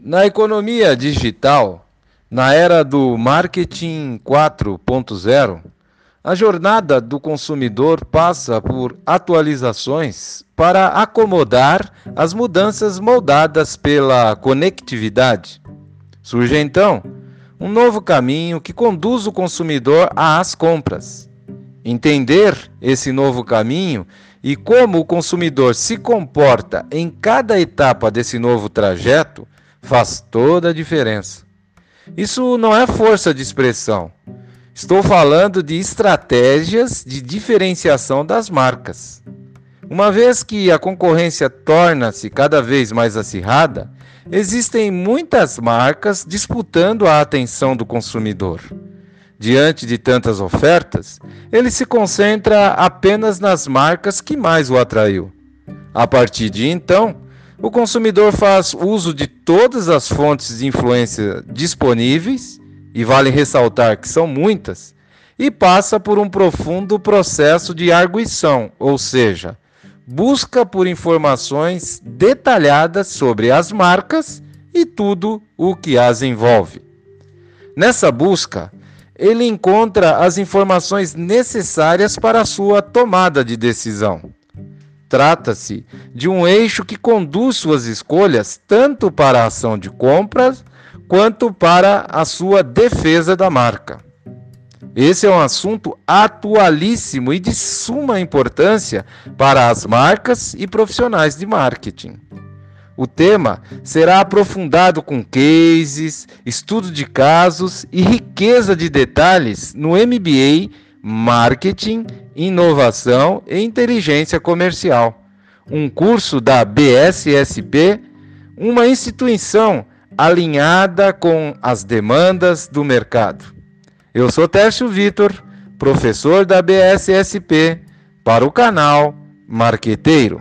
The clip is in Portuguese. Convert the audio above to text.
Na economia digital, na era do marketing 4.0, a jornada do consumidor passa por atualizações para acomodar as mudanças moldadas pela conectividade. Surge então um novo caminho que conduz o consumidor às compras. Entender esse novo caminho e como o consumidor se comporta em cada etapa desse novo trajeto faz toda a diferença. Isso não é força de expressão. Estou falando de estratégias de diferenciação das marcas. Uma vez que a concorrência torna-se cada vez mais acirrada, existem muitas marcas disputando a atenção do consumidor. Diante de tantas ofertas, ele se concentra apenas nas marcas que mais o atraiu. A partir de então, o consumidor faz uso de todas as fontes de influência disponíveis, e vale ressaltar que são muitas, e passa por um profundo processo de arguição, ou seja, busca por informações detalhadas sobre as marcas e tudo o que as envolve. Nessa busca, ele encontra as informações necessárias para a sua tomada de decisão. Trata-se de um eixo que conduz suas escolhas tanto para a ação de compras quanto para a sua defesa da marca. Esse é um assunto atualíssimo e de suma importância para as marcas e profissionais de marketing. O tema será aprofundado com cases, estudo de casos e riqueza de detalhes no MBA Marketing, Inovação e Inteligência Comercial, um curso da BSSP, uma instituição alinhada com as demandas do mercado. Eu sou Tércio Vitor, professor da BSSP, para o canal Marqueteiro.